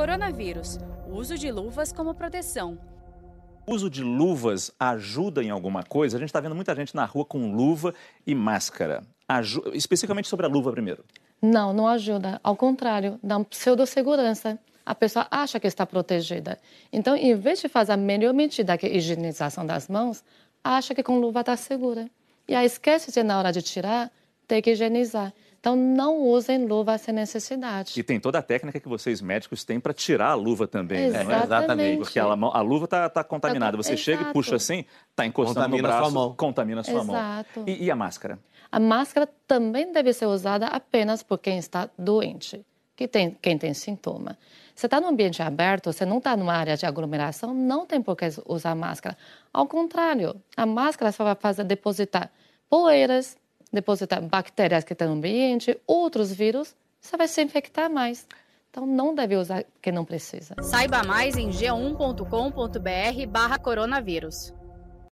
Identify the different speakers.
Speaker 1: Coronavírus. Uso de luvas como proteção.
Speaker 2: O uso de luvas ajuda em alguma coisa? A gente está vendo muita gente na rua com luva e máscara. Aju especificamente sobre a luva primeiro.
Speaker 3: Não, não ajuda. Ao contrário, dá pseudo-segurança. A pessoa acha que está protegida. Então, em vez de fazer a melhor medida, que é a higienização das mãos, acha que com luva está segura. E aí esquece de, na hora de tirar, ter que higienizar. Então, não usem luva sem necessidade.
Speaker 2: E tem toda a técnica que vocês médicos têm para tirar a luva também,
Speaker 3: Exatamente.
Speaker 2: né? Exatamente. Porque a, a luva está tá contaminada. Você
Speaker 3: Exato.
Speaker 2: chega e puxa assim, está encostando
Speaker 4: Contamina
Speaker 2: no
Speaker 4: a
Speaker 2: braço,
Speaker 4: sua mão.
Speaker 2: contamina a sua
Speaker 3: Exato.
Speaker 2: mão. E, e a máscara?
Speaker 3: A máscara também deve ser usada apenas por quem está doente, que tem, quem tem sintoma. Você está num ambiente aberto, você não está numa área de aglomeração, não tem por que usar máscara. Ao contrário, a máscara só vai fazer depositar poeiras, depositar bactérias que estão no ambiente, outros vírus, você vai se infectar mais. Então, não deve usar quem não precisa.
Speaker 1: Saiba mais em g1.com.br barra coronavírus.